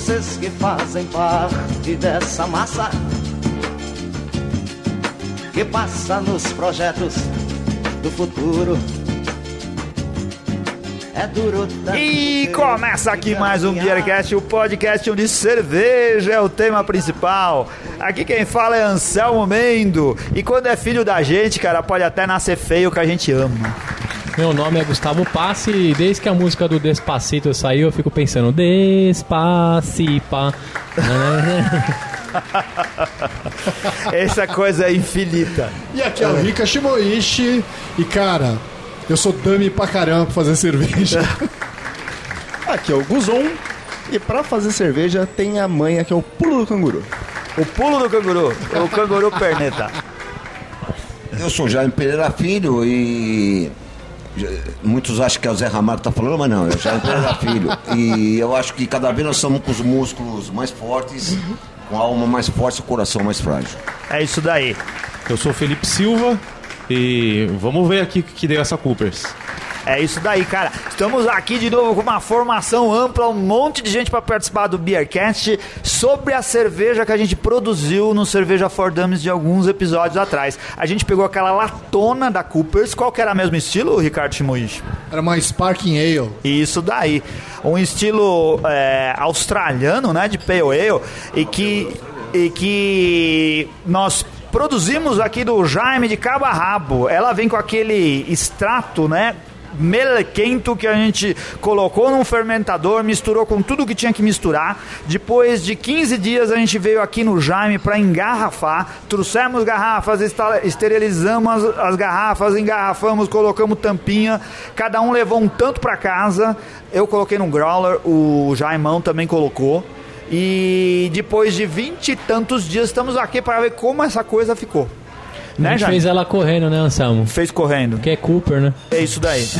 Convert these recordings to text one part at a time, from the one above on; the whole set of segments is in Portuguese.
vocês que fazem parte dessa massa que passa nos projetos do futuro. É duro E começa aqui mais um Beercast, o podcast onde cerveja é o tema principal. Aqui quem fala é Anselmo Mendo. E quando é filho da gente, cara, pode até nascer feio que a gente ama. Meu nome é Gustavo Passe e desde que a música do Despacito saiu, eu fico pensando Despacipa. Essa coisa é infinita. E aqui é o Rika Shimoishi. E cara, eu sou dummy pra caramba pra fazer cerveja. Aqui é o Guzon. E pra fazer cerveja tem a manha que é o pulo do canguru. O pulo do canguru, o canguru perneta. Eu sou Jaime Pereira Filho e muitos acham que é o Zé Ramalho que tá falando, mas não, o Jaime Pereira Filho. E eu acho que cada vez nós somos com os músculos mais fortes, com a alma mais forte e o coração mais frágil. É isso daí. Eu sou o Felipe Silva e vamos ver aqui o que deu essa Coopers. É isso daí, cara. Estamos aqui de novo com uma formação ampla, um monte de gente para participar do Beercast sobre a cerveja que a gente produziu no Cerveja for Dummies de alguns episódios atrás. A gente pegou aquela latona da Coopers. Qual que era o mesmo estilo, Ricardo Shimoishi? Era uma Sparking Ale. Isso daí. Um estilo é, australiano, né, de Pale Ale, e que, e que nós produzimos aqui do Jaime de Cabo a Rabo. Ela vem com aquele extrato, né? Melequento que a gente colocou num fermentador, misturou com tudo que tinha que misturar. Depois de 15 dias a gente veio aqui no Jaime para engarrafar. Trouxemos garrafas, esterilizamos as, as garrafas, engarrafamos, colocamos tampinha. Cada um levou um tanto para casa. Eu coloquei no growler, o Jaimão também colocou. E depois de vinte e tantos dias estamos aqui para ver como essa coisa ficou. Né, fez ela correndo, né, Anselmo? Fez correndo. Que é Cooper, né? É isso daí.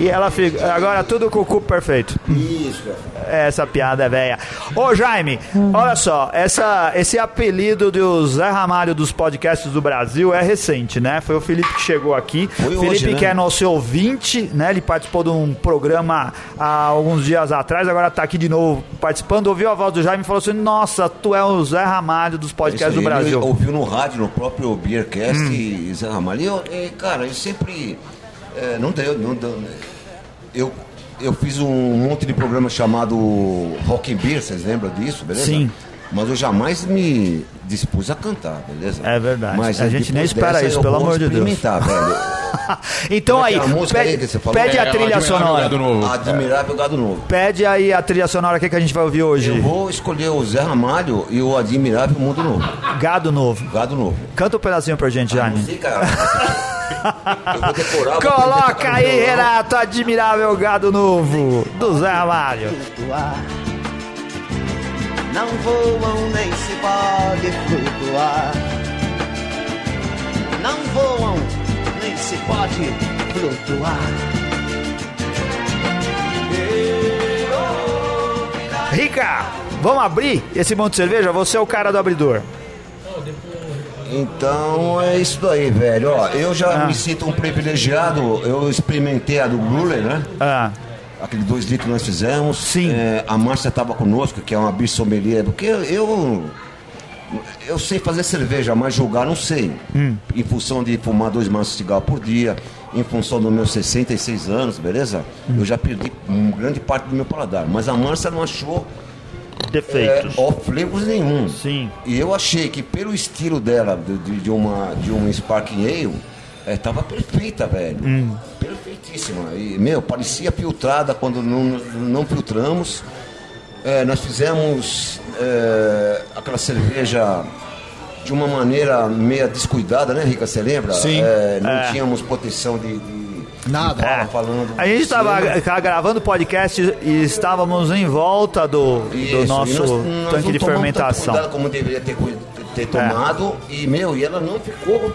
e ela fica. Agora tudo com o cu perfeito. Isso, Essa piada é velha. Ô Jaime, olha só, essa, esse apelido do Zé Ramalho dos podcasts do Brasil é recente, né? Foi o Felipe que chegou aqui. Foi Felipe, hoje, né? que é nosso ouvinte, né? Ele participou de um programa há alguns dias atrás, agora tá aqui de novo participando. Ouviu a voz do Jaime e falou assim: Nossa, tu é o Zé Ramalho dos podcasts do Brasil. Ele ouviu no rádio, no próprio Beercast e Zé Ramalho. E eu, e, cara, eu sempre. É, não deu, não deu. né? Eu, eu fiz um monte de programa chamado Rock and Beer, vocês lembram disso, beleza? Sim. Mas eu jamais me dispus a cantar, beleza? É verdade. Mas A aí, gente nem espera dessa, isso, pelo amor de Deus. experimentar, velho. então é aí, é a música aí pede, que você falou? pede a É, trilha Admirável sonora. Gado Novo. Admirável Gado Novo. Pede aí a trilha sonora que, que a gente vai ouvir hoje. Eu vou escolher o Zé Ramalho e o Admirável Mundo Novo. Gado Novo. Gado Novo. Canta um pedacinho pra gente, Jaime. sei, Coloca aí. Renato, admirável gado novo do Zé Ramalho. flutuar. Não voam nem se pode flutuar. Não voam nem se pode flutuar. Rica, vamos abrir esse monte de cerveja? Você é o cara do abridor. Então é isso daí, velho. Ó, eu já Ah. me sinto um privilegiado. Eu experimentei a do Gruler, né? Ah, Aquele dois litros que nós fizemos. Sim. É, a Márcia estava conosco, que é uma bissommelier. Porque eu. Eu sei fazer cerveja, mas julgar não sei. Hum. Em função de fumar dois maços de cigarro por dia, em função dos meus 66 anos, beleza? Hum. Eu já perdi grande parte do meu paladar. Mas a Márcia não achou defeitos. off flavors nenhum. Sim. E eu achei que pelo estilo dela, de, de, uma, de uma Sparking Ale, é, tava perfeita, velho. Hum. Perfeitíssima. E, meu, parecia filtrada quando não, não filtramos. É, nós fizemos é, aquela cerveja de uma maneira meia descuidada, né, Rica? Você lembra? Sim. É, não É. tínhamos proteção de. de Nada. Tava falando. A gente estava gravando podcast e estávamos em volta do, do Isso, e nosso nós- nós tanque de tanto fermentação. É. Cuidado como deveria ter, ter tomado. E, meu, e ela não ficou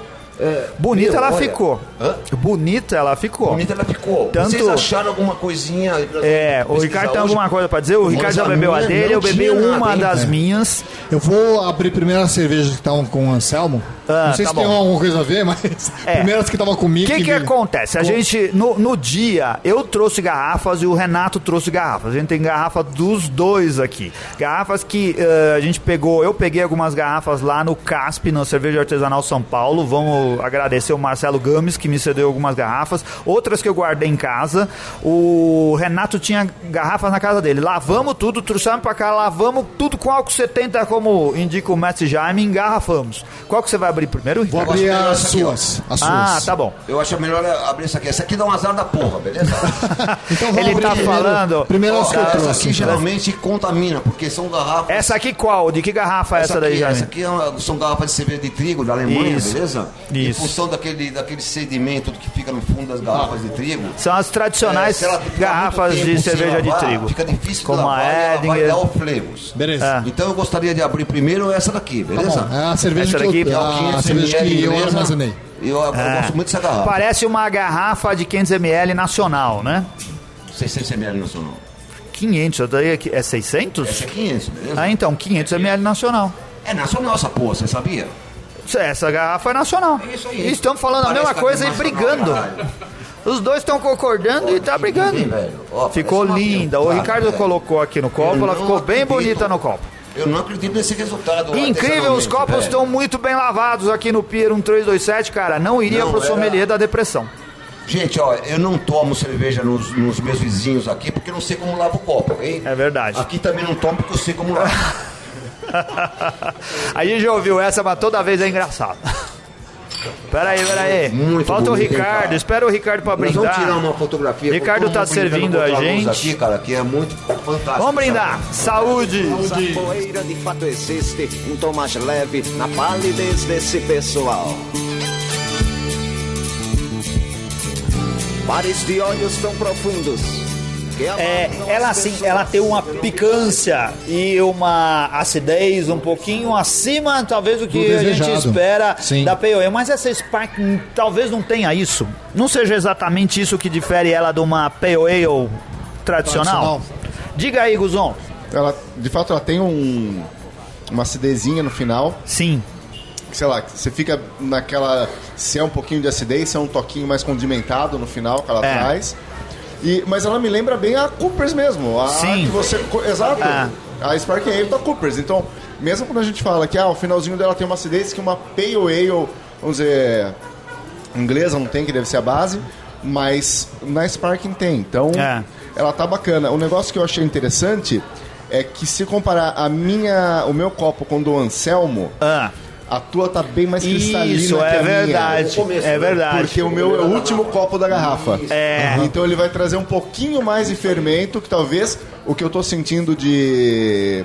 Bonita meu, ela olha. ficou. Hã? Bonita ela ficou. Bonita ela ficou. Tanto- Vocês acharam alguma coisinha? É, o Ricardo tem hoje? alguma coisa pra dizer? O Ricardo já bebeu a dele, eu bebi nada, uma hein? das É. minhas. Eu vou abrir primeiro as cervejas que estavam com o Anselmo. Ah, não sei tá se tem bom. alguma coisa a ver, mas É. primeiro as que estavam O comigo. que que vi- acontece? A Com- gente, no, no dia, eu trouxe garrafas e o Renato trouxe garrafas. A gente tem garrafa dos dois aqui. Garrafas que eh, a gente pegou, eu peguei algumas garrafas lá no CASP, na Cerveja Artesanal São Paulo. Vamos agradecer o Marcelo Gomes, que me cedeu algumas garrafas. Outras que eu guardei em casa. O Renato tinha garrafas na casa dele. Lavamos tudo, trouxemos pra cá, lavamos tudo com álcool 70, como indica o Mestre Jaime, engarrafamos. Qual que você vai abrir primeiro, Vou Ricardo? abrir as aqui, ó. suas. As suas. Ah, tá bom. Eu acho melhor abrir essa aqui. Essa aqui dá um azar da porra, beleza? Então vamos Ele abrir tá primeiro- falando- Primeiro as que eu essa trouxe. aqui então. geralmente contamina, porque são garrafas. Essa aqui qual? De que garrafa é essa, daí, aqui, Jaime? essa aqui é são garrafas de cerveja de trigo da Alemanha, Isso. beleza? Em Isso. função daquele, daquele sedimento que fica no fundo das garrafas de trigo. São as tradicionais é, garrafas de cerveja de lavar, trigo. Fica difícil Como de a lavar e ela vai Edinger. dar o flavors. Beleza. É. Então eu gostaria de abrir primeiro essa daqui, Tá beleza? bom. É a cerveja Essa que daqui, eu, ó, a 500 cerveja que eu armazenei. Eu, eu gosto muito dessa garrafa. Parece uma garrafa de 500ml nacional, né? 600 ml nacional. 500, essa daí aqui é 600? Essa é 500, beleza? Ah, então, 500ml nacional. É nacional essa porra, você sabia? Essa garrafa é nacional. É isso aí. Estão falando a Parece mesma que é coisa e brigando. Os dois estão concordando e tá brigando. velho. Ó, Ficou linda. O Ricardo velho. colocou aqui no copo, Eu ela ficou bem acredito. bonita no copo. Eu não acredito nesse resultado. Incrível, os copos estão muito bem lavados aqui no Pier 1327, cara. Não iria Não, pro era- sommelier da depressão. Gente, ó, eu não tomo cerveja nos, nos meus vizinhos aqui porque eu não sei como lava o copo, ok? É verdade. Aqui também não tomo porque eu sei como lava. A gente já ouviu essa, mas toda vez é engraçado. Peraí, peraí. Muito Falta o hein, Ricardo. cara? Espera o Ricardo pra Nós vamos tirar brindar. uma fotografia. Ricardo tá servindo a gente. Aqui, cara, que é muito fantástico. Vamos brindar. Saúde. Essa poeira de fato existe, um tom mais leve na palidez desse pessoal. Pares de olhos tão profundos. É, não ela as assim, ela tem uma picância e uma acidez um pouquinho acima, talvez, do que Do a gente espera Sim. da Ale. Mas essa Spark talvez não tenha isso. Não seja exatamente isso que difere ela de uma Pale Ale tradicional. Tradicional. Diga aí, Guzon. Ela, de fato, ela tem um, uma acidezinha no final. Sim. Sei lá, você fica naquela. Se é um pouquinho de acidez, se é um toquinho mais condimentado no final que ela É. traz. E, mas ela me lembra bem a Coopers mesmo. A Sim. que você. Exato. É. A Spark Ale da Coopers. Então, mesmo quando a gente fala que ah, o finalzinho dela tem uma acidez que uma Pale Ale, vamos dizer, inglesa não tem, que deve ser a base, mas na Sparking tem. Então, É. ela tá bacana. O negócio que eu achei interessante é que se comparar a minha, o meu copo com o do Anselmo, Ah, a tua tá bem mais cristalina isso que é a verdade. minha. É verdade. Porque o meu é o último copo da garrafa. É. Então ele vai trazer um pouquinho mais de fermento, que talvez o que eu tô sentindo de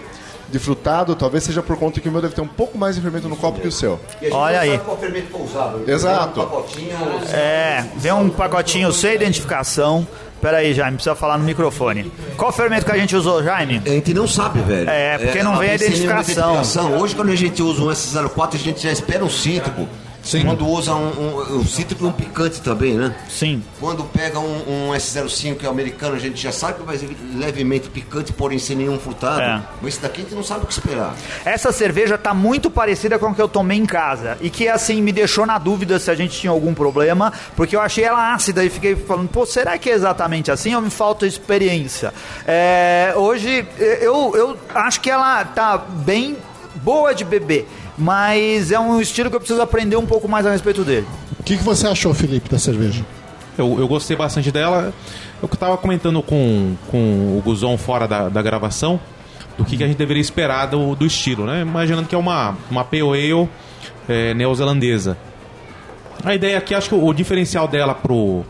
de frutado, talvez seja por conta que o meu deve ter um pouco mais de fermento no copo que o seu. E a gente Olha aí. sabe qual fermento que é usado. Exato. Um pacotinho, É, vem um pacotinho sem identificação. Pera aí, Jaime, precisa falar no microfone. Qual fermento que a gente usou, Jaime? A gente não sabe, velho. É, porque não vem a identificação. identificação. Hoje, quando a gente usa um S04, a gente já espera um cítrico. Sim. Quando usa um, um, um cítrico e um picante também, né? Sim. Quando pega um, um S05 que é americano, a gente já sabe que vai ser levemente picante, porém sem nenhum frutado. É. Mas esse daqui a gente não sabe o que esperar. Essa cerveja tá muito parecida com a que eu tomei em casa. E que, assim, me deixou na dúvida se a gente tinha algum problema. Porque eu achei ela ácida e fiquei falando, pô, será que é exatamente assim ou me falta experiência? É, hoje, eu, eu acho que ela tá bem boa de beber. Mas é um estilo que eu preciso aprender um pouco mais a respeito dele. O que, que você achou, Felipe, da cerveja? Eu, eu gostei bastante dela. Eu que tava comentando com, com o Guzon fora da, da gravação do que, que a gente deveria esperar do, do estilo, né? Imaginando que é uma, uma Pale Ale é, neozelandesa. A ideia aqui, acho que o, o diferencial dela pro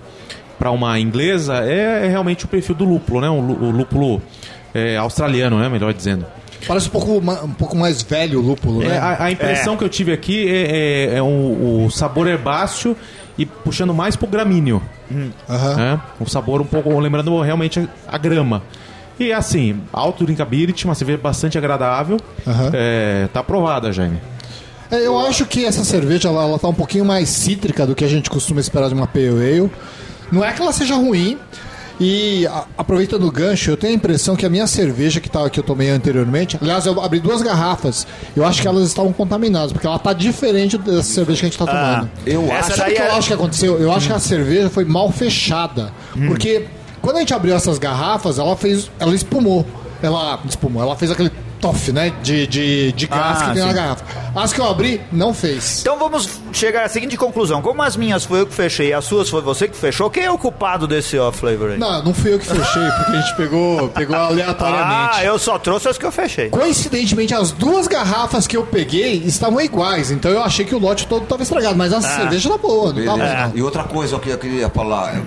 para uma inglesa é, é realmente o perfil do lúpulo, né? O, o lúpulo é, australiano, né? Melhor dizendo. Parece um pouco, um pouco mais velho o lúpulo, É, né? a, a impressão que eu tive aqui é, é, é um- o sabor herbáceo e puxando mais pro gramíneo. Aham. né? Um sabor um pouco lembrando realmente a, a grama. E assim, alto drinkability, uma cerveja bastante agradável. Aham. É, tá aprovada, Jaime. É, eu acho que essa cerveja ela, ela tá um pouquinho mais cítrica do que a gente costuma esperar de uma Pale Ale. Não é que ela seja ruim. E a- aproveitando o gancho, eu tenho a impressão que a minha cerveja que, tá, que eu tomei anteriormente, aliás, eu abri duas garrafas, eu acho que elas estavam contaminadas, porque ela tá diferente dessa cerveja que a gente tá tomando. Eu Essa acho. Sabe o que eu é- acho que aconteceu? Eu acho que a cerveja foi mal fechada. Porque quando a gente abriu essas garrafas, ela fez. Ela espumou. Ela espumou, ela fez aquele toff, né? De, de, de gás Ah, que tem na garrafa. As que eu abri, não fez. Então vamos chegar à seguinte conclusão. Como as minhas foi eu que fechei e as suas foi você que fechou, quem é o culpado desse off flavor aí? Não, não fui eu que fechei, porque a gente pegou, pegou aleatoriamente. Ah, eu só trouxe as que eu fechei. Coincidentemente, as duas garrafas que eu peguei estavam iguais, então eu achei que o lote todo estava estragado, mas a cerveja tá boa, não tá ruim, não. E outra coisa que eu queria falar. é,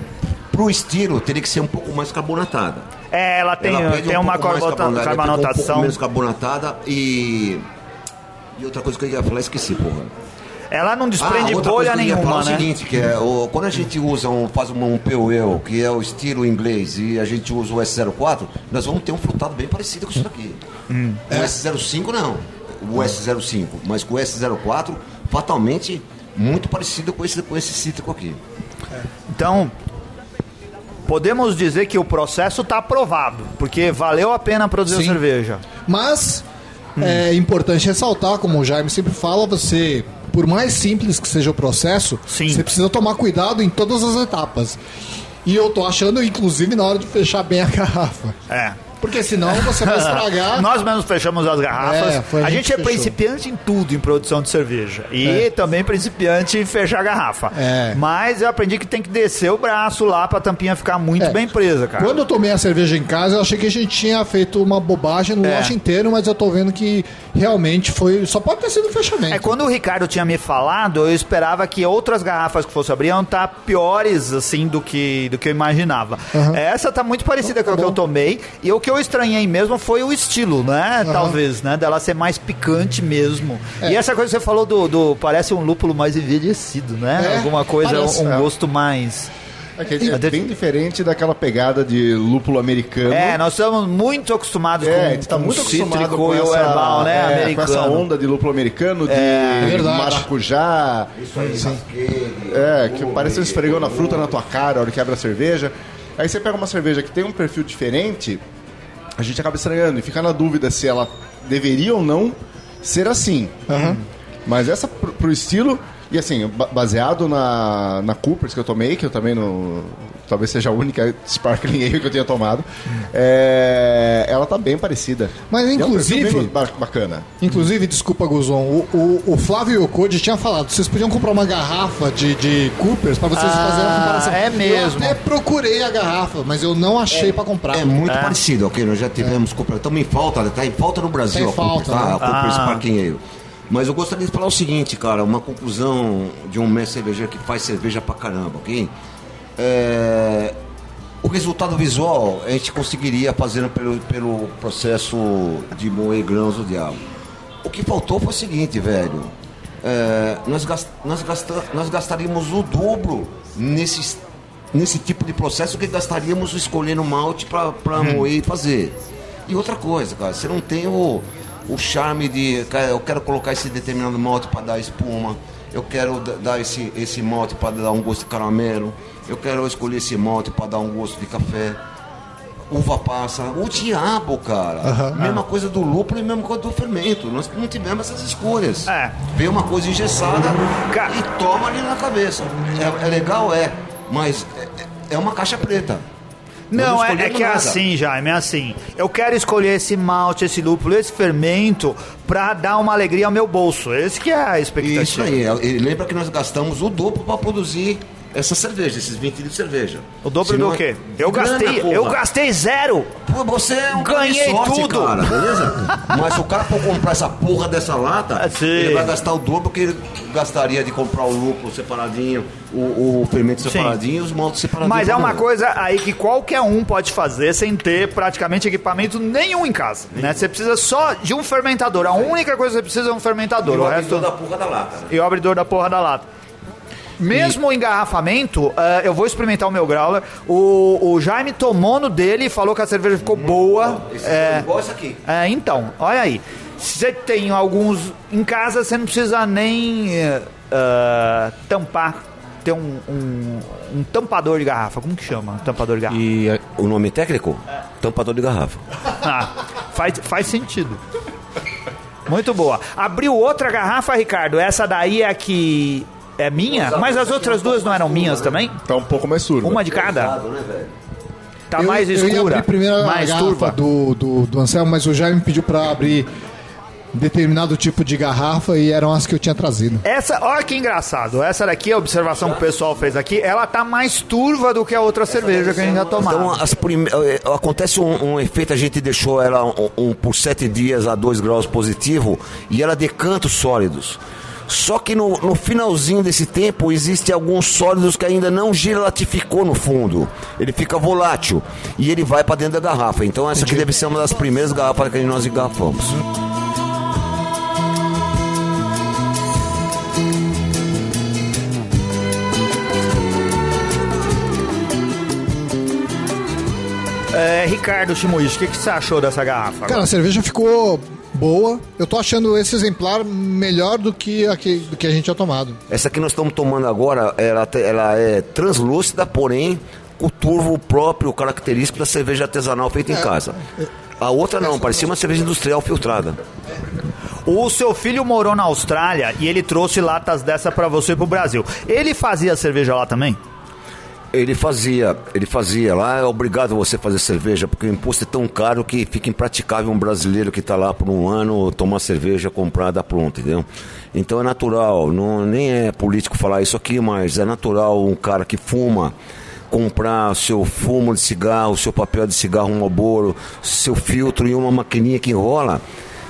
Pro estilo, teria que ser um pouco mais carbonatada. É, ela tem, Ela tem um uma pouco mais carbonata- carbonada, ela fica Um carbonatação. menos carbonatada e. E outra coisa que eu ia falar, esqueci, porra. Ela não desprende Ah, outra bolha coisa que eu ia falar nenhuma, é o né? seguinte, que é, o, quando a gente usa um, faz um, um POL, que é o estilo inglês, e a gente usa o S04, nós vamos ter um frutado bem parecido com isso daqui. Hum. O S05 não, o S05, mas com o S04, fatalmente, muito parecido com esse, com esse cítrico aqui. Então, podemos dizer que o processo está aprovado, porque valeu a pena produzir a Sim. cerveja. Mas é importante ressaltar, como o Jaime sempre fala, você, por mais simples que seja o processo, Sim. você precisa tomar cuidado em todas as etapas. E eu tô achando, inclusive, na hora de fechar bem a garrafa. É. Porque senão você vai estragar. Nós mesmos fechamos as garrafas. É, a a, gente gente é fechou. principiante em tudo em produção de cerveja. E É. também principiante em fechar a garrafa. É. Mas eu aprendi que tem que descer o braço lá pra tampinha ficar muito É. bem presa, cara. Quando eu tomei a cerveja em casa, eu achei que a gente tinha feito uma bobagem no É. lote inteiro, mas eu tô vendo que realmente foi. Só pode ter sido um fechamento. É quando o Ricardo tinha me falado, eu esperava que outras garrafas que fosse abrir iam estar piores assim do que do que eu imaginava. Aham. Essa tá muito parecida com a que eu tomei e o que eu estranhei mesmo foi o estilo, né? Talvez, né? Dela ser mais picante mesmo. É. E essa coisa que você falou do, do- parece um lúpulo mais envelhecido, né? É, Alguma coisa, parece. um É. gosto mais É, que é bem diferente daquela pegada de lúpulo americano. É, nós estamos muito acostumados É, com, a gente tá com muito o acostumado cítrico com e o essa, herbal, né? é, americano. com essa onda de lúpulo americano, de É, maracujá. Isso aí, É, que parece um esfregão na fruta na tua cara a hora que abre a cerveja. Aí você pega uma cerveja que tem um perfil diferente, a gente acaba estranhando e fica na dúvida se ela deveria ou não ser assim. Mas essa pro, pro estilo, e assim, ba- baseado na, na Coopers que eu tomei, que eu também no. Talvez seja a única Sparkling Ale que eu tenha tomado. é, ela tá bem parecida. Mas, E é um inclusive- bacana. Inclusive, desculpa, Guzon, o, o, o Flávio Yokode tinha falado, vocês podiam comprar uma garrafa de, de Coopers pra vocês Ah, fazerem a comparação. é mesmo. Eu até procurei a garrafa, mas eu não achei pra comprar. É muito parecido, ok? Nós já tivemos Cooper. Estamos em falta, tá em falta no Brasil Tá em a Cooper, falta, tá? né? Cooper Ah. Sparking Ale. Mas eu gostaria de falar o seguinte, cara, uma conclusão de um mestre cervejeiro que faz cerveja pra caramba, ok? É, O resultado visual a gente conseguiria fazendo pelo, pelo processo de moer grãos do diabo. O que faltou foi o seguinte, velho. É, nós, gas- nós, gasta- nós gastaríamos o dobro nesse, nesse tipo de processo que gastaríamos escolhendo malte para moer e fazer. E outra coisa, cara, você não tem o, o charme de. cara, eu quero colocar esse determinado malte para dar espuma, eu quero dar esse, esse malte para dar um gosto de caramelo, eu quero escolher esse malte para dar um gosto de café uva passa, o diabo, cara. mesma coisa do lúpulo e mesma coisa do fermento. Nós não tivemos essas escolhas. É. Vê uma coisa engessada Ca- e toma ali na cabeça. É, é legal, é, mas é, é uma caixa preta. Nós Não, é, é que é nada. assim, Jaime, é assim. Eu quero escolher esse malte, esse lúpulo, esse fermento pra dar uma alegria ao meu bolso. Esse que é a expectativa. Isso aí. é- e lembra que nós gastamos o dobro para produzir essa cerveja, esses 20 litros de cerveja. O dobro Senão do é- quê? Eu gastei, porra. eu gastei zero. Pô, você é um Ganhei sorte, tudo. cara, beleza? Mas se o cara for comprar essa porra dessa lata, Ah, sim. ele vai gastar o dobro que ele gastaria de comprar o lúpulo separadinho, o, o fermento Sim. separadinho e os maltes separadinhos. Mas é uma coisa aí que qualquer um pode fazer sem ter praticamente equipamento nenhum em casa. Né? Você precisa só de um fermentador. A única coisa que você precisa é um fermentador. E O o resto... abridor da porra da lata. né? e o abridor da porra da lata. Mesmo o engarrafamento, eh, eu vou experimentar o meu growler. O, o Jaime tomou no dele e falou que a cerveja ficou boa. Esse É, é igual esse aqui. é, então, olha aí. você tem alguns em casa, você não precisa nem ah, tampar. Ter um, um, um tampador de garrafa. Como que chama? Tampador de garrafa. E o nome técnico? Tampador de garrafa. Ah, faz, faz sentido. Muito boa. Abriu outra garrafa, Ricardo. Essa daí é a que é minha, mas as outras duas não eram minhas também? Tá um pouco mais turva. Uma de cada? Tá Eu- mais Eu ia escura, abrir primeiro a mais garrafa turva. do, do, do Anselmo, mas o Jaime pediu pra abrir determinado tipo de garrafa e eram as que eu tinha trazido. Essa, olha que engraçado. Essa daqui, a observação que o pessoal fez aqui, ela tá mais turva do que a outra cerveja que a gente já tomava. Então as prime... eh, acontece um, um efeito, a gente deixou ela um, um por sete dias a 2 graus positivo e ela decanta os sólidos. Só que no, no finalzinho desse tempo existem alguns sólidos que ainda não gelatificou no fundo. Ele fica volátil e ele vai para dentro da garrafa. Então essa aqui deve ser uma das primeiras garrafas que nós engarrafamos. É, Ricardo Shimuishi, o que, que você achou dessa garrafa? Cara, a cerveja ficou boa. Eu tô achando esse exemplar melhor do que a que, do que a gente tinha tomado. Essa que nós estamos tomando agora, ela, ela é translúcida, porém com o turvo próprio, característico da cerveja artesanal feita em casa. A outra não, parecia uma cerveja industrial filtrada. O seu filho morou na Austrália e ele trouxe latas dessa pra você pro Brasil. Ele fazia cerveja lá também? Ele fazia, ele fazia lá, é obrigado você fazer cerveja, porque o imposto é tão caro que fica impraticável um brasileiro que está lá por um ano tomar cerveja comprada pronta, entendeu? Então é natural, não, nem é político falar isso aqui, mas é natural um cara que fuma comprar seu fumo de cigarro, seu papel de cigarro, um oboro, seu filtro e uma maquininha que enrola.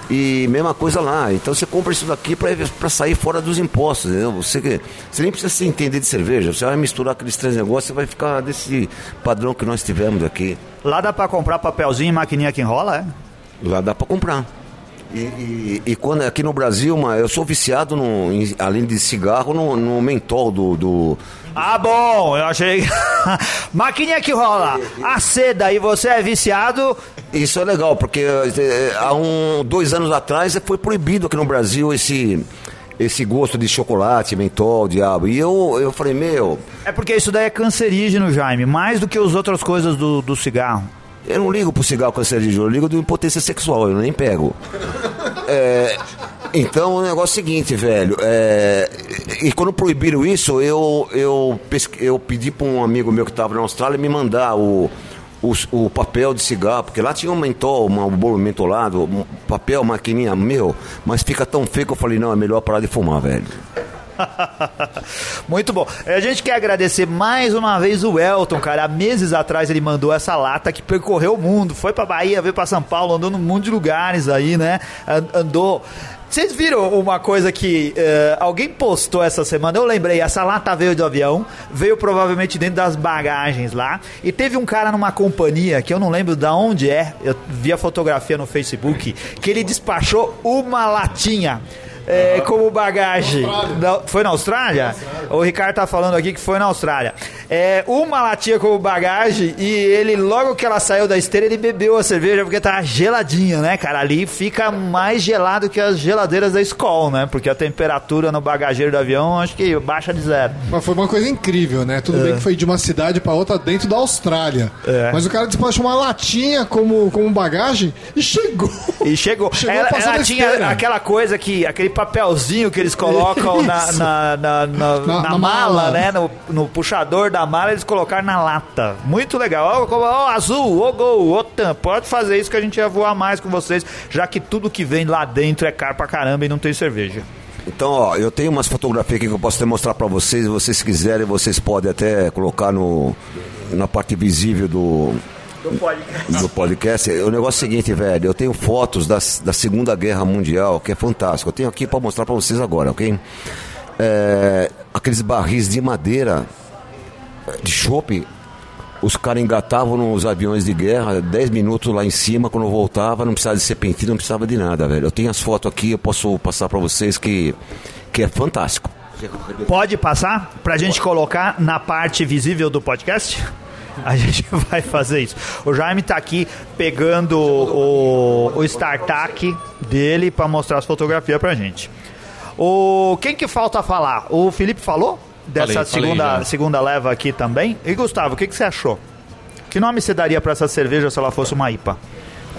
E mesma coisa lá. Então você compra isso daqui para sair fora dos impostos. Entendeu? Você, você nem precisa se entender de cerveja. Você vai misturar aqueles três negócios e vai ficar desse padrão que nós tivemos aqui. Lá dá pra comprar papelzinho e maquininha que enrola, é? Lá dá para comprar. E, e- e quando aqui no Brasil, eu sou viciado, no, em- além de cigarro, no, no mentol do, do, Ah, bom, eu achei. maquininha que rola, a seda e você é viciado. Isso é legal, porque eh, há um, dois anos atrás foi proibido aqui no Brasil esse, esse gosto de chocolate, mentol, diabo. E eu, eu falei, meu, É porque isso daí é cancerígeno, Jaime, mais do que as outras coisas do, do cigarro. Eu não ligo pro cigarro cancerígeno, eu ligo do impotência sexual, eu nem pego. É, então o negócio é o seguinte, velho. é, e quando proibiram isso, eu, eu, eu pedi para um amigo meu que estava na Austrália me mandar o, o, o papel de cigarro, porque lá tinha um mentol, um bolo mentolado, um papel, maquininha, meu, mas fica tão feio que eu falei, não, é melhor parar de fumar, velho. Muito bom. A gente quer agradecer mais uma vez o Elton, cara. Há meses atrás ele mandou essa lata que percorreu o mundo. Foi pra Bahia, veio pra São Paulo, andou num monte de lugares aí, né? An- Andou. Vocês viram uma coisa que eh, alguém postou essa semana? Eu lembrei, essa lata veio do avião, veio provavelmente dentro das bagagens lá. E teve um cara numa companhia, que eu não lembro de onde é, eu vi a fotografia no Facebook, que ele despachou uma latinha é, como bagagem. Na- foi na Austrália? O Ricardo tá falando aqui que foi na Austrália. É, uma latinha como bagagem e ele, logo que ela saiu da esteira, ele bebeu a cerveja porque tá geladinha, né, cara? Ali fica mais gelado que as geladeiras da escola, né? Porque a temperatura no bagageiro do avião acho que baixa de zero. Mas foi uma coisa incrível, né? Tudo bem que foi de uma cidade pra outra dentro da Austrália. É. Mas o cara despachou uma latinha como, como bagagem e chegou. E chegou. Chegou ela ela tinha aquela coisa que. aquele papelzinho que eles colocam na, na, na, na- Na- na na mala, mala. né? No, no puxador da mala, eles colocaram na lata. Muito legal. Ó, ó, azul, ô gol, ô tam. Pode fazer isso que a gente ia voar mais com vocês, já que tudo que vem lá dentro é caro pra caramba e não tem cerveja. Então, ó, eu tenho umas fotografias aqui que eu posso até mostrar pra vocês. Se vocês quiserem, vocês podem até colocar no, na parte visível do, do podcast. O negócio é o seguinte, velho. Eu tenho fotos das, da Segunda Guerra Mundial, que é fantástico. Eu tenho aqui pra mostrar pra vocês agora, ok? É, aqueles barris de madeira, de chope, os caras engatavam nos aviões de guerra, 10 minutos lá em cima, quando eu voltava, não precisava de serpentina, não precisava de nada, velho. Eu tenho as fotos aqui, eu posso passar pra vocês que, que é fantástico. Pode passar pra gente colocar na parte visível do podcast? A gente vai fazer isso. O Jaime tá aqui pegando o, o StarTAC dele para mostrar as fotografias pra gente. O, quem que falta falar? O Felipe falou? Dessa Falei, falei segunda, já. segunda leva aqui também. E Gustavo, o que, que você achou? Que nome você daria pra essa cerveja se ela fosse uma IPA?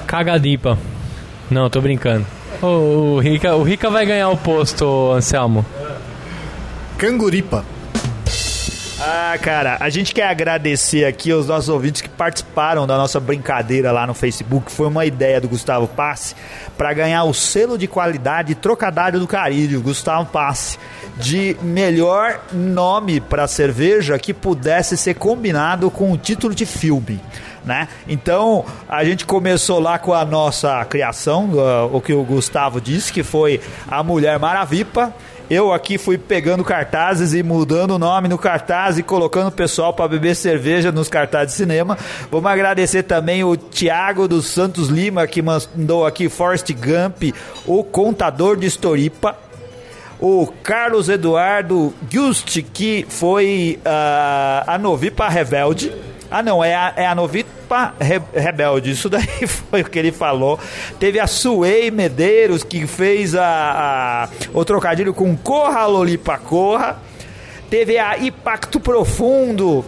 Cagadipa. Não, tô brincando. O, o Rica, o Rica vai ganhar o posto, Anselmo. Canguripa. Ah, cara, a gente quer agradecer aqui aos nossos ouvintes que participaram da nossa brincadeira lá no Facebook. Foi uma ideia do Gustavo Passe para ganhar o selo de qualidade Trocadilho do Carilho, Gustavo Passe, de melhor nome para cerveja que pudesse ser combinado com o título de filme. Né? Então a gente começou lá com a nossa criação, uh, o que o Gustavo disse, que foi a Mulher Maravipa. Eu aqui fui pegando cartazes e mudando o nome no cartaz e colocando o pessoal para beber cerveja nos cartazes de cinema. Vamos agradecer também o Tiago dos Santos Lima, que mandou aqui Forrest Gump, o contador de Estoripa. O Carlos Eduardo Gust, que foi ah, a Novipa Rebelde. Ah, não, é a, é a Novipa Re- Rebelde. Isso daí foi o que ele falou. Teve a Suei Medeiros, que fez a, a- o trocadilho com Corra Lolipa Corra. Teve a Impacto Profundo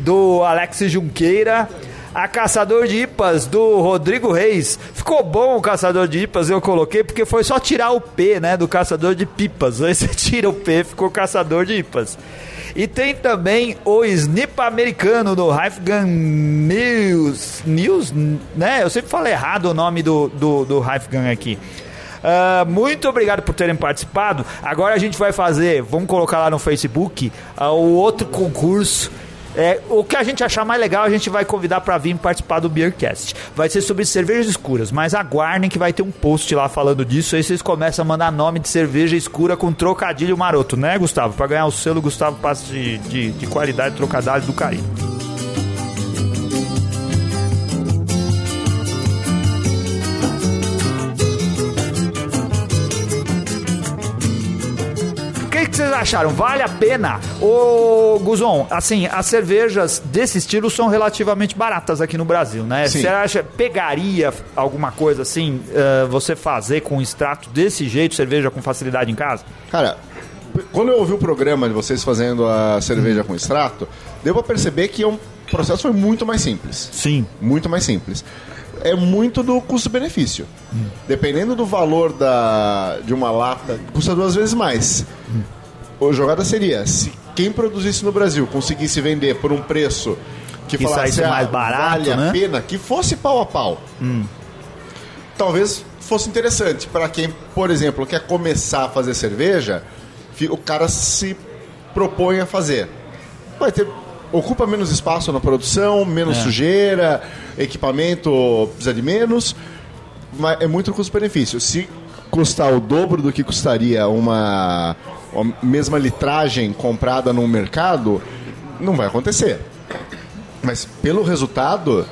do Alex Junqueira. A Caçador de Ipas do Rodrigo Reis. Ficou bom o Caçador de Ipas, eu coloquei, porque foi só tirar o P, né? Do Caçador de Pipas. Aí você tira o P, ficou Caçador de Ipas. E tem também o Snipa americano do Rifegun News. News, né? Eu sempre falo errado o nome do, do, do Rifegun aqui. Ah, muito obrigado por terem participado. Agora a gente vai fazer, vamos colocar lá no Facebook, ah, o outro concurso. É, o que a gente achar mais legal, a gente vai convidar para vir participar do Beercast. Vai ser sobre cervejas escuras, mas aguardem que vai ter um post lá falando disso. Aí vocês começam a mandar nome de cerveja escura com trocadilho maroto, né, Gustavo? Para ganhar o selo Gustavo Passe de, de, de qualidade trocadilho do carinho. Vocês acharam? Vale a pena? Ô, Guzon, assim, as cervejas desse estilo são relativamente baratas aqui no Brasil, né? Sim. Você acha, pegaria alguma coisa assim, eh, você fazer com um extrato desse jeito, cerveja com facilidade em casa? Cara, quando eu ouvi o programa de vocês fazendo a cerveja com extrato, deu pra perceber que é um o processo foi muito mais simples. Sim. Muito mais simples. É muito do custo-benefício. Dependendo do valor da, de uma lata, custa duas vezes mais. A jogada seria, se quem produzisse no Brasil conseguisse vender por um preço que, Que falasse, saísse "Ah, mais barato, vale né?" a pena, que fosse pau a pau. Talvez fosse interessante para quem, por exemplo, quer começar a fazer cerveja, o cara se propõe a fazer. Vai ter ocupa menos espaço na produção, menos sujeira, equipamento precisa de menos, mas é muito custo-benefício. Se custar o dobro do que custaria uma, uma mesma litragem comprada no mercado, não vai acontecer. Mas pelo resultado,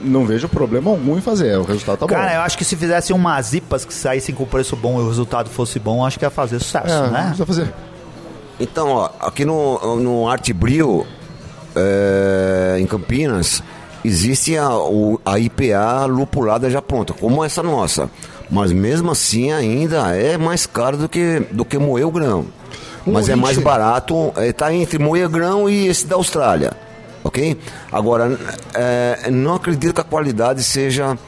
não vejo problema algum em fazer. O resultado tá bom. Cara, eu acho que se fizessem umas IPAs que saíssem com preço bom e o resultado fosse bom, acho que ia fazer sucesso, É, né? precisa fazer. Então, ó, aqui no, no Arte Bril, é, em Campinas, existe a, a IPA lupulada já pronta, como essa nossa. Mas mesmo assim ainda é mais caro do que, do que moer o grão. Um Mas é mais barato, está entre moer grão e esse da Austrália. Ok? Agora, é, não acredito que a qualidade seja.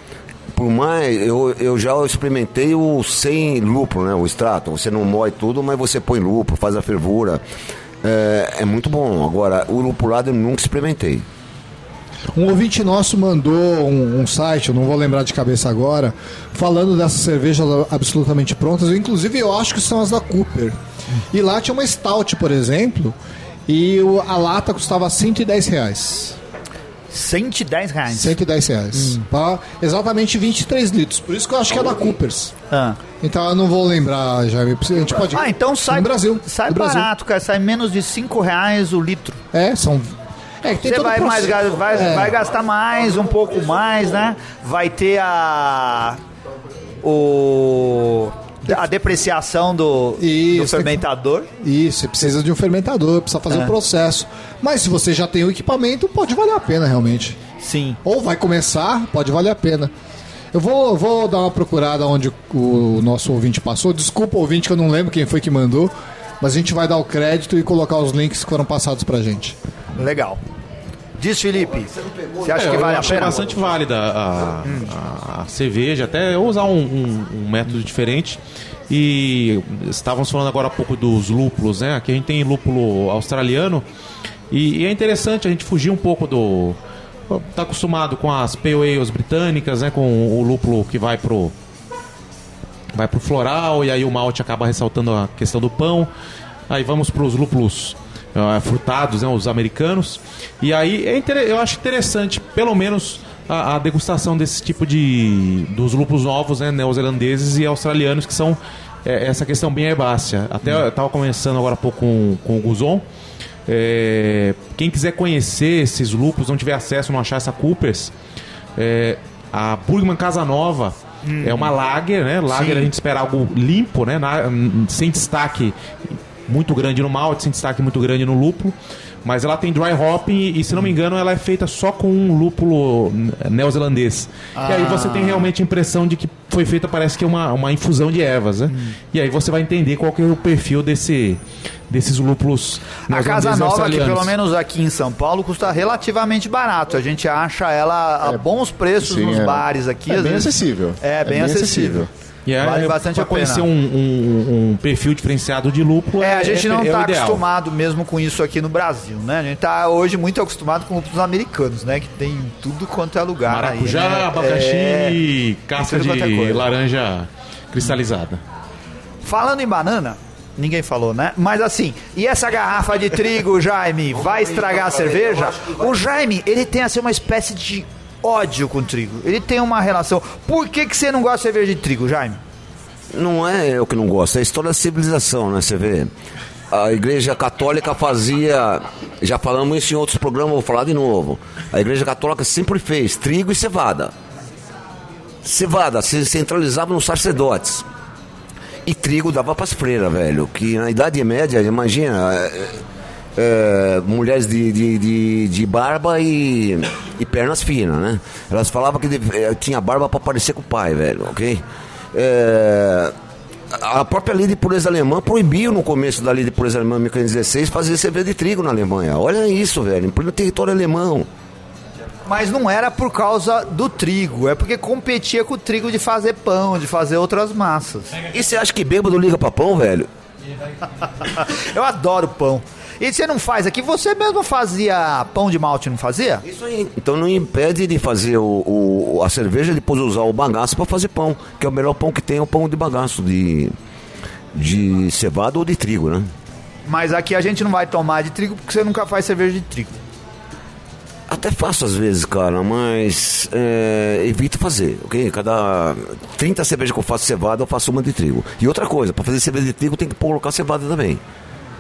Por mais. Eu, eu já experimentei o sem lúpulo, né? O extrato. Você não moe tudo, mas você põe lúpulo, faz a fervura. É, é muito bom. Agora, o lupulado eu nunca experimentei. Um ouvinte nosso mandou um, um site, eu não vou lembrar de cabeça agora, falando dessas cervejas absolutamente prontas. Inclusive, eu acho que são as da Cooper. E lá tinha uma Stout, por exemplo, e a lata custava 110 reais. 110 reais. 110 reais. Pra exatamente 23 litros. Por isso que eu acho que é da Coopers. Ah. Então eu não vou lembrar, Jaime. A gente pode. Ah, então sai, No Brasil. sai no Brasil. barato, cara. Sai menos de 5 reais o litro. É, são. É, que tem Você vai, mais, processo. ga- vai, É. vai gastar mais, um pouco mais, né? Vai ter a. O. A depreciação do, do Isso, fermentador. Isso, você precisa de um fermentador, precisa fazer o processo. Mas se você já tem o equipamento, pode valer a pena realmente. Sim. Ou vai começar, pode valer a pena. Eu vou, vou dar uma procurada onde o nosso ouvinte passou. Desculpa, ouvinte, que eu não lembro quem foi que mandou. Mas a gente vai dar o crédito e colocar os links que foram passados pra gente. Legal. Diz, Felipe. Você acha É, que vale a pena? bastante válida a, a- a cerveja, até usar um, um- um método diferente. E estávamos falando agora há pouco dos lúpulos, né? Aqui a gente tem lúpulo australiano. E, e é interessante a gente fugir um pouco do. Tá acostumado com as pale ales britânicas, né? Com o lúpulo que vai pro vai pro floral e aí o malte acaba ressaltando a questão do pão. Aí vamos para os lúpulos ah, frutados, né, os americanos. E aí é eu acho interessante, pelo menos a, a degustação desse tipo de dos lúpulos novos, né, neozelandeses e australianos que são é, essa questão bem herbácea. Até eu estava conversando agora há pouco com, com o Guzon. É, quem quiser conhecer esses lúpulos, não tiver acesso, não achar essa Coopers, é, a Burgman Casa Nova é uma lager, né? Lager a gente espera algo limpo, né? Na- hum, sem destaque muito grande no malte, sem destaque muito grande no lúpulo. Mas ela tem dry hopping e, se não me engano, ela é feita só com um lúpulo n- neozelandês. E aí você tem realmente a impressão de que foi feita, parece que uma, uma infusão de ervas, né? E aí você vai entender qual que é o perfil desse, desses lúpulos A Casa Nova, que pelo menos aqui em São Paulo, custa relativamente barato. A gente acha ela a bons preços sim, nos é. bares aqui. É bem vezes- acessível. É, bem, acessível. E é, Vale bastante a pena. conhecer um, um- um perfil diferenciado de lúpulo. É, a gente não é está o ideal. acostumado mesmo com isso aqui no Brasil, né? A gente tá hoje muito acostumado com os americanos, né? Que tem tudo quanto é lugar Maracujá, aí, né? abacaxi É, e casca é de laranja cristalizada. Falando em banana, ninguém falou, né? Mas assim, e essa garrafa de trigo, Jaime, vai estragar a cerveja? O Jaime, ele tem assim uma espécie de ódio com trigo. Ele tem uma relação. Por que, que você não gosta de cerveja de trigo, Jaime? Não é eu que não gosto, é a história da civilização, né? Você vê. A igreja católica fazia. Já falamos isso em outros programas, vou falar de novo. A igreja católica sempre fez trigo e cevada. Cevada se centralizava nos sacerdotes. E trigo dava para as freiras, velho. Que na Idade Média, imagina. É, mulheres de, de, de, de barba e, e pernas finas, né? Elas falavam que eh, tinha barba para parecer com o pai, velho, ok? É, a própria lei de pureza alemã proibiu no começo da lei de pureza alemã em 1516 fazer cerveja de trigo na Alemanha. Olha isso, velho, em pleno território alemão. Mas não era por causa do trigo, é porque competia com o trigo de fazer pão, de fazer outras massas. E você acha que bêbado liga pra pão, velho? Eu adoro pão. E você não faz aqui? Você mesmo fazia pão de malte, não fazia? Isso aí. Então não impede de fazer o, o- a cerveja, depois usar o bagaço para fazer pão, que é o melhor pão que tem, é o pão de bagaço, de, de cevada ou de trigo, né? Mas aqui a gente não vai tomar de trigo porque você nunca faz cerveja de trigo. Até faço às vezes, cara, mas é, evito fazer, ok? Cada 30 cervejas que eu faço cevada, eu faço uma de trigo. E outra coisa, para fazer cerveja de trigo tem que colocar cevada também.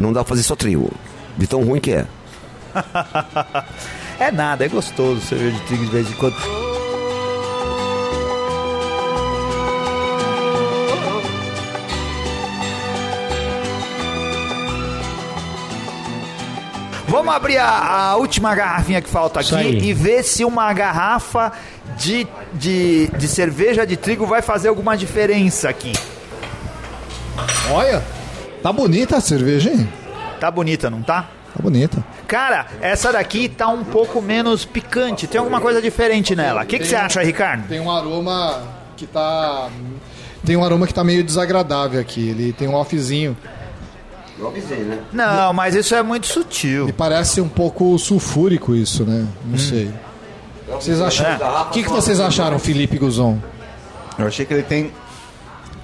Não dá pra fazer só trigo, de tão ruim que é. É nada, é gostoso cerveja de trigo de vez em quando. Vamos abrir a, a última garrafinha que falta aqui e ver se uma garrafa de, de, de cerveja de trigo vai fazer alguma diferença aqui. Olha, tá bonita a cerveja, hein? Tá bonita, não tá? Tá bonita. Cara, essa daqui tá um pouco menos picante. Tem alguma coisa diferente nela. O que, que você acha, Ricardo? Tem um aroma que tá. Tem um aroma que tá meio desagradável aqui. Ele tem um offzinho. Não, mas isso é muito sutil. Me parece um pouco sulfúrico isso, né? Não sei. Vocês acharam? É. O que, que vocês acharam, Felipe Guzon? Eu achei que ele tem.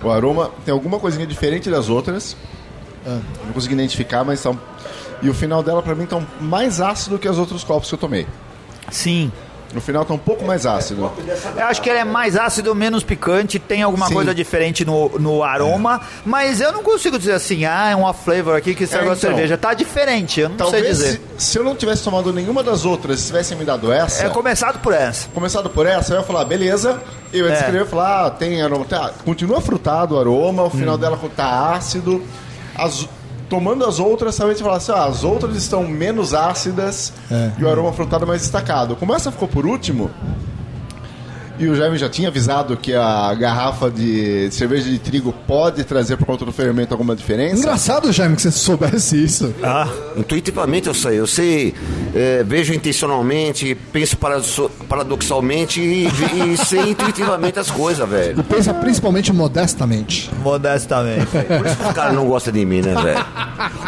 O aroma tem alguma coisinha diferente das outras. Não consegui identificar, mas são. E o final dela, pra mim, tá um- mais ácido que os outros copos que eu tomei. Sim. No final tá um pouco mais ácido. Eu acho que ele é mais ácido, menos picante, tem alguma Sim. coisa diferente no, no aroma, mas eu não consigo dizer assim, ah, é um off flavor aqui que estragou É, a então. cerveja. Tá diferente, eu não sei dizer. se, se eu não tivesse tomado nenhuma das outras, se tivessem me dado essa, É começado por essa. começado por essa, eu ia falar, beleza. Eu ia É. descrever e falar, ah, tem aroma. Tá, continua frutado o aroma, o Hum. final dela tá ácido. As- tomando as outras, talvez você falasse, ah, as outras estão menos ácidas É. e o aroma frutado é mais destacado. Como essa ficou por último, e o Jaime já tinha avisado que a garrafa de cerveja de trigo pode trazer por conta do fermento alguma diferença. Engraçado, Jaime, que você soubesse isso. Intuitivamente eu sei. Eu sei, é, vejo intencionalmente, penso paradoxalmente e, e sei intuitivamente as coisas, velho. E pensa principalmente modestamente. Modestamente. Por isso que os caras não gostam de mim, né, velho?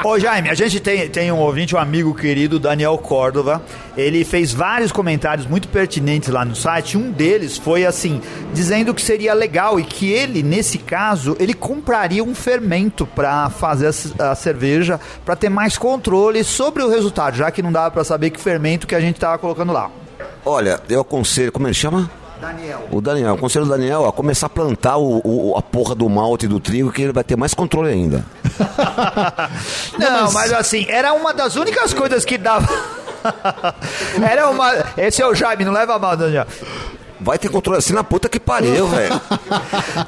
Ô Jaime, a gente tem, tem um ouvinte, um amigo querido, Daniel Córdova. Ele fez vários comentários muito pertinentes lá no site. Um deles foi assim, dizendo que seria legal e que ele, nesse caso, ele compraria um fermento para fazer a, a cerveja, para ter mais controle sobre o resultado, já que não dava para saber que fermento que a gente tava colocando lá. Olha, eu aconselho, como ele chama? Daniel. O Daniel, eu aconselho o Daniel a começar a plantar o, o- a porra do malte e do trigo, que ele vai ter mais controle ainda. Não, mas assim, era uma das únicas coisas que dava. Era uma. Esse é o Jaime, não leva mal, Daniel. Vai ter controle assim na puta que pariu, velho.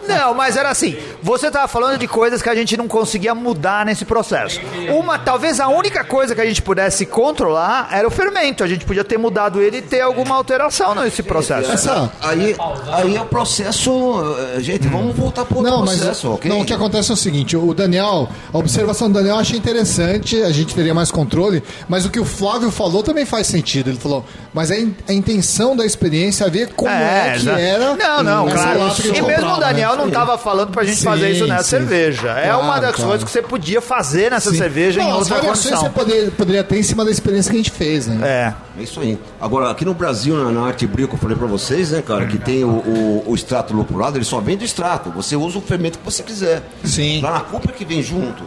Não, mas era assim. Você tava falando de coisas que a gente não conseguia mudar nesse processo. Uma, talvez a única coisa que a gente pudesse controlar era o fermento. A gente podia ter mudado ele e ter alguma alteração nesse processo. Essa, Aí, aí é o processo. eh, Gente, vamos voltar pro outro Não, mas processo, ok? não, o que acontece é o seguinte, o Daniel, a observação do Daniel eu achei interessante, a gente teria mais controle, mas o que o Flávio falou também faz sentido. Ele falou, mas a, in- a intenção da experiência é ver como é, que exa- era. Não, não, claro. que E mesmo comprava, o Daniel né? não tava falando pra gente Sim, fazer isso nessa sim. cerveja. é uma Claro, das claro. coisas que você podia fazer nessa Sim. cerveja em Não, as outra condição. você poderia, poderia ter em cima da experiência que a gente fez, né? É. É isso aí. Agora, aqui no Brasil, na, na Arte Bril, que eu falei pra vocês, né, cara, que tem o, o, o extrato lupulado, ele só vende extrato. Você usa o fermento que você quiser. Sim. Lá na culpa é que vem junto.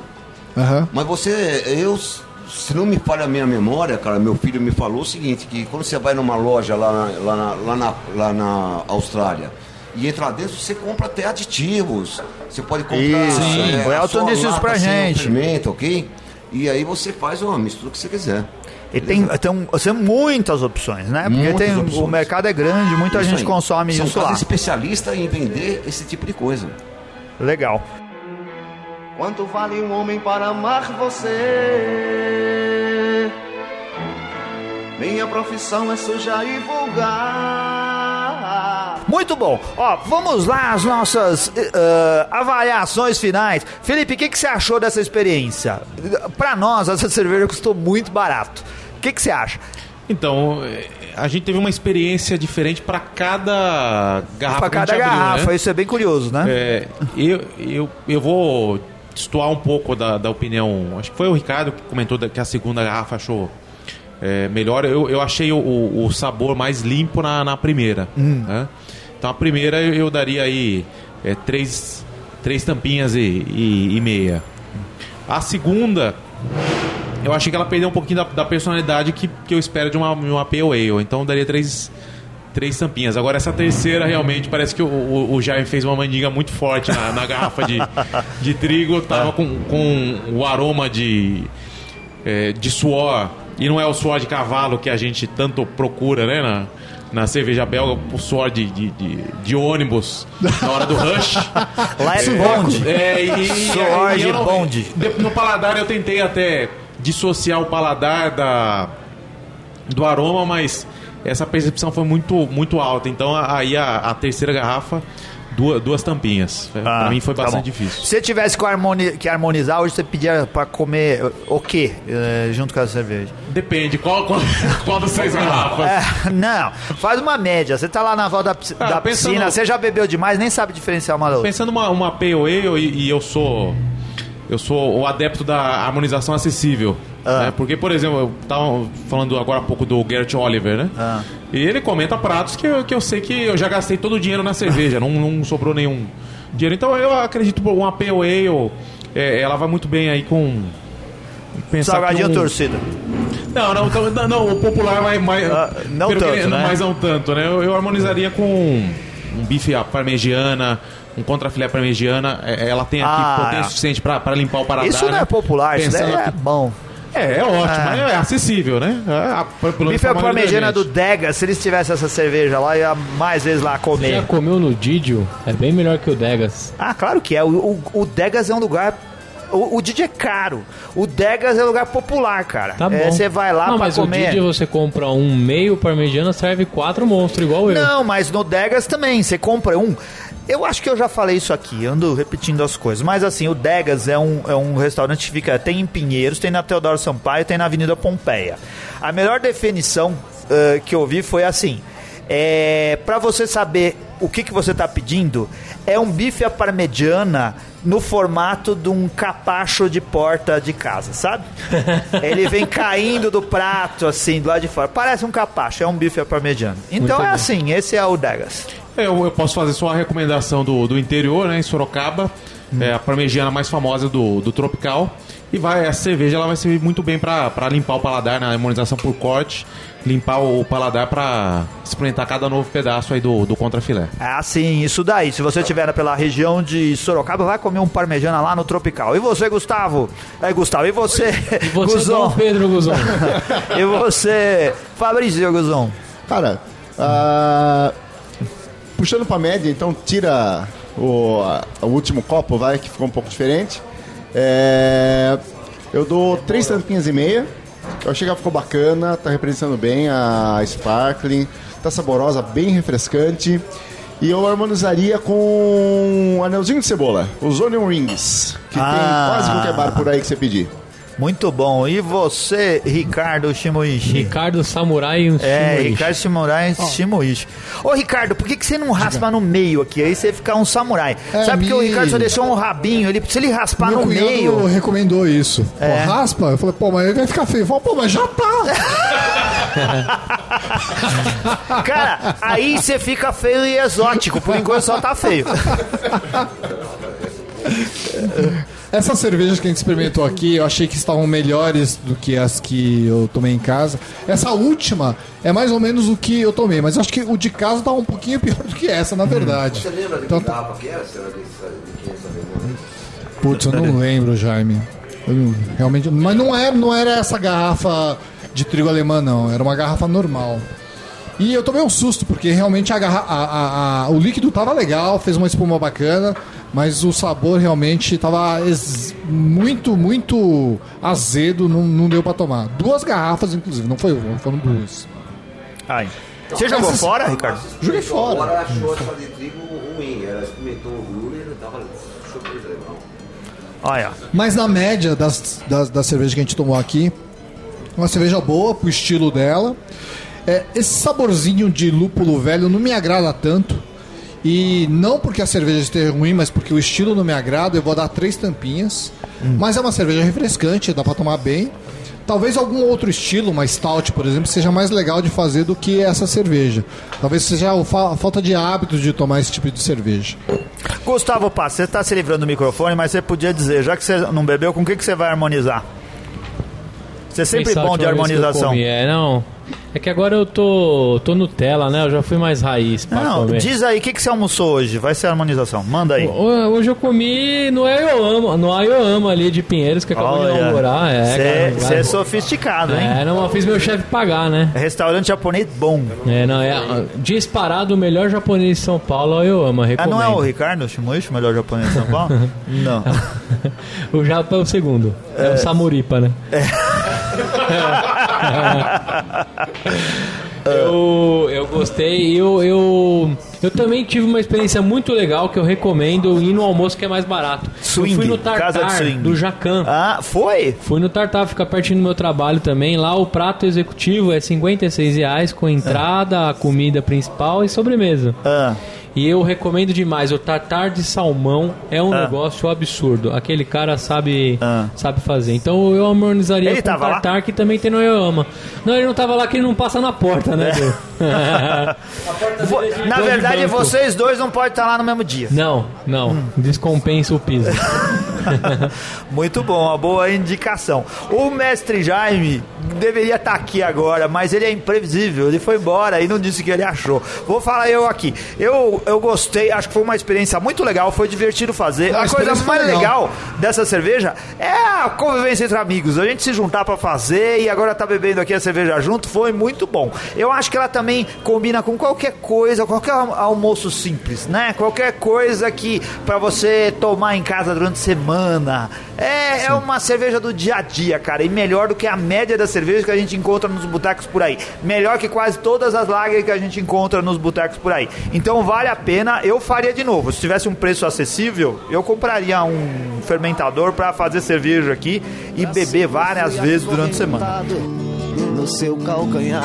Aham. Mas você, eu, se não me falha a minha memória, cara, meu filho me falou o seguinte, que quando você vai numa loja lá na, lá na, lá na, lá na Austrália e entra lá dentro, você compra até aditivos. Você pode comprar... Isso. O isso lata pra o gente. fermento, ok? E aí você faz uma mistura que você quiser. E tem, tem, tem muitas opções, né? Porque Muitas tem, o opções. mercado é grande, muita Isso gente aí. consome São isso lá. quase especialistas em vender esse tipo de coisa. Legal. Quanto vale um homem para amar você? Minha profissão é suja e vulgar. Muito bom. Ó, vamos lá às nossas eh, avaliações finais. Felipe, o que, que você achou dessa experiência? Pra nós, essa cerveja custou muito barato. O que, que você acha? Então, eh, a gente teve uma experiência diferente para cada garrafa Pra que a cada gente abriu, garrafa, né? isso é bem curioso, né? É, eu, eu, eu vou destoar um pouco da, da opinião. Acho que foi o Ricardo que comentou que a segunda garrafa achou é, melhor. Eu, eu achei o, o- sabor mais limpo na, na primeira. né? Então a primeira eu, eu daria aí é, três, três tampinhas e, e, e meia. A segunda. Eu achei que ela perdeu um pouquinho da, da personalidade que, que eu espero de uma, uma Pale Ale. Então eu daria três, três tampinhas. Agora essa terceira realmente parece que o, o, o Jaime fez uma mandinga muito forte na, na garrafa de, de trigo. Tava com, com o aroma de, é, de suor. E não é o suor de cavalo que a gente tanto procura, né? Na, na cerveja belga, o suor de, de, de, de ônibus na hora do rush. Lá é bonde. É, e, Suor e de não- bonde. de- No paladar eu tentei até dissociar o paladar da, do aroma, mas essa percepção foi muito, muito alta. Então a- aí a, a terceira garrafa, duas, duas tampinhas. pra mim foi tá bastante bom. difícil. Se você tivesse que, harmoni- que harmonizar, hoje você pedia pra comer o quê eh, junto com a cerveja? Depende, qual, qual, qual das seis garrafas? É, não, faz uma média. Você tá lá na volta da, Ah, da pensando- piscina, você já bebeu demais, nem sabe diferenciar uma da outra. Pensando uma, uma Ale e, e eu sou eu sou o adepto da harmonização acessível. Ah. né? Porque, por exemplo, eu tava falando agora há pouco do Garrett Oliver, né? Ah. E ele comenta pratos que eu, que eu sei que eu já gastei todo o dinheiro na cerveja, não, não sobrou nenhum dinheiro. Então eu acredito que uma Pale Ale, é, ela vai muito bem aí com... pensar Salgadinho que um- torcida. Não, não, não, não, não, o popular mais. mais Ah, não que- tanto, né? Mas não tanto, né? Eu, eu harmonizaria com um bife à parmegiana, um contrafilé parmegiana. É, Ela tem aqui Ah, potência é. suficiente pra limpar o paladar. Isso não é né? popular, isso é bom. É, é ótimo, Ah. é, acessível, né? É, Bife à parmegiana do. Dega, se eles tivessem essa cerveja lá, eu ia mais vezes lá Já comer. comeu no Didio? É bem melhor que o Degas. Ah, claro que é. O, o, o Degas é um lugar. O, o Didi é caro. O Degas é um lugar popular, cara. Tá bom. É, Você vai lá Não, pra mas comer. o Didio você compra um meio parmegiana, serve quatro monstros, igual eu. Não, mas no Degas também, você compra um. Eu acho que eu já falei isso aqui, ando repetindo as coisas. Mas assim, o Degas é um, é um restaurante que fica. Tem em Pinheiros, tem na Teodoro Sampaio, tem na Avenida Pompeia. A melhor definição eh, que eu vi foi assim: é, para você saber o que, que você está pedindo, é um bife à parmegiana no formato de um capacho de porta de casa, sabe? Ele vem caindo do prato, assim, do lado de fora. Parece um capacho, é um bife à parmegiana. Então Muito é bem. assim, esse é o Degas. Eu, eu posso fazer só a recomendação do, do interior, né? Em Sorocaba. É a parmegiana mais famosa do, do Tropical. E vai, essa cerveja ela vai servir muito bem pra pra limpar o paladar na harmonização por corte. Limpar o paladar pra experimentar cada novo pedaço aí do, do contrafilé. É assim, isso daí. Se você estiver pela região de Sorocaba, vai comer um parmegiana lá no Tropical. E você, Gustavo? É, Gustavo. E você, E você, Guzon? Pedro Guzon. e você, Fabrício Guzon? Cara, ah, puxando pra média, então tira o, o último copo, vai, que ficou um pouco diferente. É, eu dou três tampinhas e meia. Eu achei que ela ficou bacana, tá representando bem a Sparkling, tá saborosa, bem refrescante. E eu harmonizaria com um anelzinho de cebola, os onion rings, que Ah. tem quase qualquer bar por aí que você pedir. Muito bom. E você, Ricardo Shimoishi? Ricardo Samurai e um É, Shimoishi. Ricardo Samurai Shimoishi. Ô, Ricardo, por que, que você não raspa no meio aqui? Aí você fica um samurai. É, Sabe porque o Ricardo só deixou um rabinho? Ele, se ele raspar Meu no meio. recomendou isso. É. Pô, raspa? Eu falei, pô, mas aí vai ficar feio. Eu falei, pô, mas já tá. Cara, aí você fica feio e exótico. Por enquanto só tá feio. Essas cervejas que a gente experimentou aqui, eu achei que estavam melhores do que as que eu tomei em casa. Essa última é mais ou menos o que eu tomei, mas eu acho que o de casa tá um pouquinho pior do que essa, na verdade. Você lembra de Então, que garrafa que era? Será desse- de 500 ml? Putz, eu não lembro, Jaime. Eu realmente. Mas não era, não era essa garrafa de trigo alemã, não. Era uma garrafa normal. E eu tomei um susto, porque realmente a garra- a- a- a- o líquido tava legal, fez uma espuma bacana, mas o sabor realmente tava ex- muito, muito azedo, não, não deu pra tomar. Duas garrafas, inclusive, não foi uma, foram duas. Ai. Você jogou Essas- fora, Ricardo? Joguei fora. Agora achou essa de trigo ruim. Ela experimentou o glúten e tava super legal. Olha. Mas na média das, das, das cervejas que a gente tomou aqui, uma cerveja boa pro estilo dela. É, esse saborzinho de lúpulo velho não me agrada tanto. E não porque a cerveja esteja ruim, mas porque o estilo não me agrada, eu vou dar três tampinhas. Mas é uma cerveja refrescante, dá pra tomar bem. Talvez algum outro estilo, uma stout, por exemplo, seja mais legal de fazer do que essa cerveja. Talvez seja a falta de hábito de tomar esse tipo de cerveja. Gustavo Paz, você tá se livrando do microfone, mas você podia dizer, já que você não bebeu, com o que, que você vai harmonizar? Você é sempre bom de harmonização. comi, É, não. É que agora eu tô, tô Nutella, né? Eu já fui mais raiz Não, comer. diz aí, o que, que você almoçou hoje? Vai ser harmonização. Manda aí. Ho- Hoje eu comi no Ayoama, no Ayoama ali de Pinheiros, que acabou de inaugurar. É, Você cara, é sofisticado, hein? É, não, eu fiz meu chefe pagar, né? Restaurante japonês bom. É, não, é disparado o melhor japonês de São Paulo, Ayoama, Ah, não é o Ricardo Shimoishi, o melhor japonês de São Paulo? não. o Japa é o segundo. É, o Samuripa, né? eu, eu gostei. Eu, eu, eu também tive uma experiência muito legal que eu recomendo ir no almoço que é mais barato. Swing, eu fui no Tartar do Jacan. Ah, foi? Fui no Tartar, fica pertinho do meu trabalho também. Lá o prato executivo é 56 reais com entrada, a comida principal e sobremesa. Ah, E eu recomendo demais. O tartar de salmão é um Ah. negócio absurdo. Aquele cara sabe Ah. sabe fazer. Então eu harmonizaria Ele com o tava lá? tartar que também tem no Yoama. Não, ele não tava lá que ele não passa na porta, né? É. Na verdade, banco. vocês dois não podem estar lá no mesmo dia. Não, não. Hum. Descompensa o piso. Muito bom, uma boa indicação. O mestre Jaime deveria estar aqui agora, mas ele é imprevisível. Ele foi embora e não disse o que ele achou. Vou falar eu aqui. Eu, eu gostei, acho que foi uma experiência muito legal, foi divertido fazer. Não, a a coisa mais legal. legal dessa cerveja é a convivência entre amigos. A gente se juntar pra fazer e agora tá bebendo aqui a cerveja junto, foi muito bom. Eu acho que ela também combina com qualquer coisa, qualquer al- almoço simples, né? Qualquer coisa que pra você tomar em casa durante a semana. É, é uma cerveja do dia a dia, cara, e melhor do que a média das cervejas que a gente encontra nos botecos por aí. Melhor que quase todas as lagers que a gente encontra nos botecos por aí. Então vale a pena, eu faria de novo. Se tivesse um preço acessível, eu compraria um fermentador pra fazer cerveja aqui e beber várias vezes durante a semana. No seu calcanhar.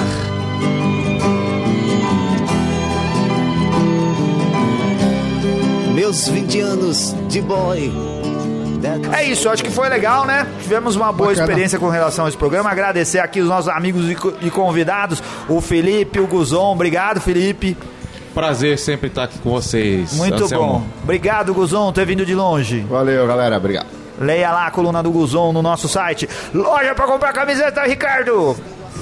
Meus 20 anos de boy. É isso, acho que foi legal, né? Tivemos uma boa Bacana. experiência com relação a esse programa. Agradecer aqui os nossos amigos e co- convidados, o Felipe, o Guzon. Obrigado, Felipe. Prazer sempre estar aqui com vocês. Muito Anselmo. bom. Obrigado, Guzon, ter vindo de longe. Valeu, galera. Obrigado. Leia lá a coluna do Guzon no nosso site. Loja pra comprar camiseta, Ricardo.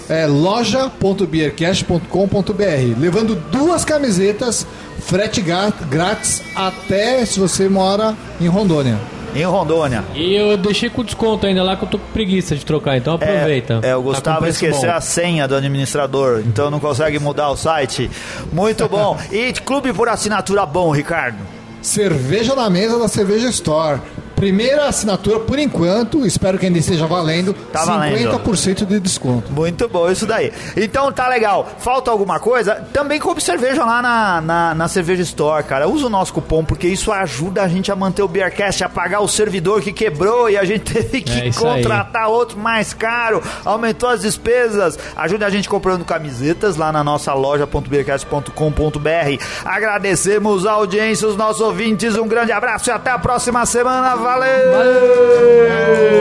É loja.beercast.com.br, levando duas camisetas, frete grátis até se você mora em Rondônia. Em Rondônia. E eu deixei com desconto ainda lá que eu tô com preguiça de trocar, então aproveita. É, é, o Tá Gustavo preço esqueceu bom. a senha do administrador, então não consegue mudar o site. Muito bom. E clube por assinatura bom, Ricardo. Cerveja na mesa da Cerveja Store. Primeira assinatura por enquanto, espero que ainda esteja valendo. Tá valendo. 50% de desconto. Muito bom isso daí. Então tá legal. Falta alguma coisa? Também compre cerveja lá na, na, na Cerveja Store, cara. Usa o nosso cupom, porque isso ajuda a gente a manter o Beercast, a pagar o servidor que quebrou e a gente teve que É isso aí. contratar outro mais caro. Aumentou as despesas. Ajuda a gente comprando camisetas lá na nossa loja.beercast.com.br. Agradecemos a audiência, os nossos ouvintes. Um grande abraço e até a próxima semana. Valeu! Valeu!